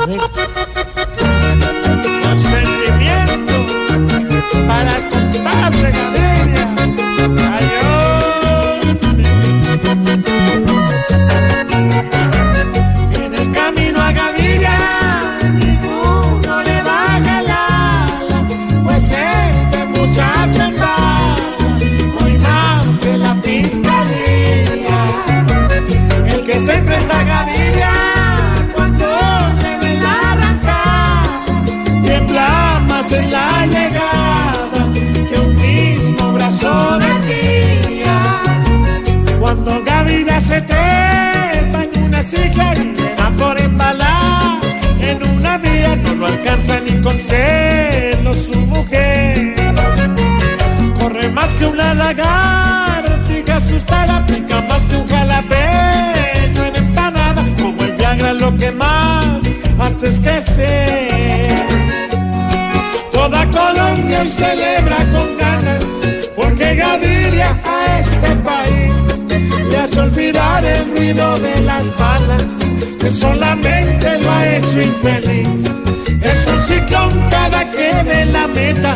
Amém? Más en la llegada que un mismo brazo de. Cuando Gaviria se trepa en una cicla y le por embalar en una vía, no lo alcanza ni con celo su mujer. Corre más que una lagartija, asusta la pica más que un jalapeño en empanada. Como el Viagra lo que más hace es crecer. Toda Colombia hoy celebra con ganas, porque Gaviria a este país le hace olvidar el ruido de las balas, que solamente lo ha hecho infeliz. Es un ciclón cada que ve la meta,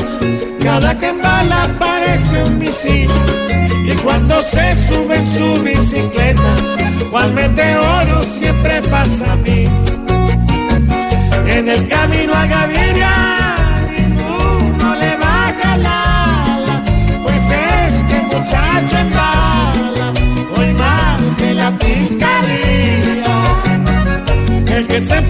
cada que embala parece un misil. Y cuando se sube en su bicicleta, cual meteoro siempre pasa que se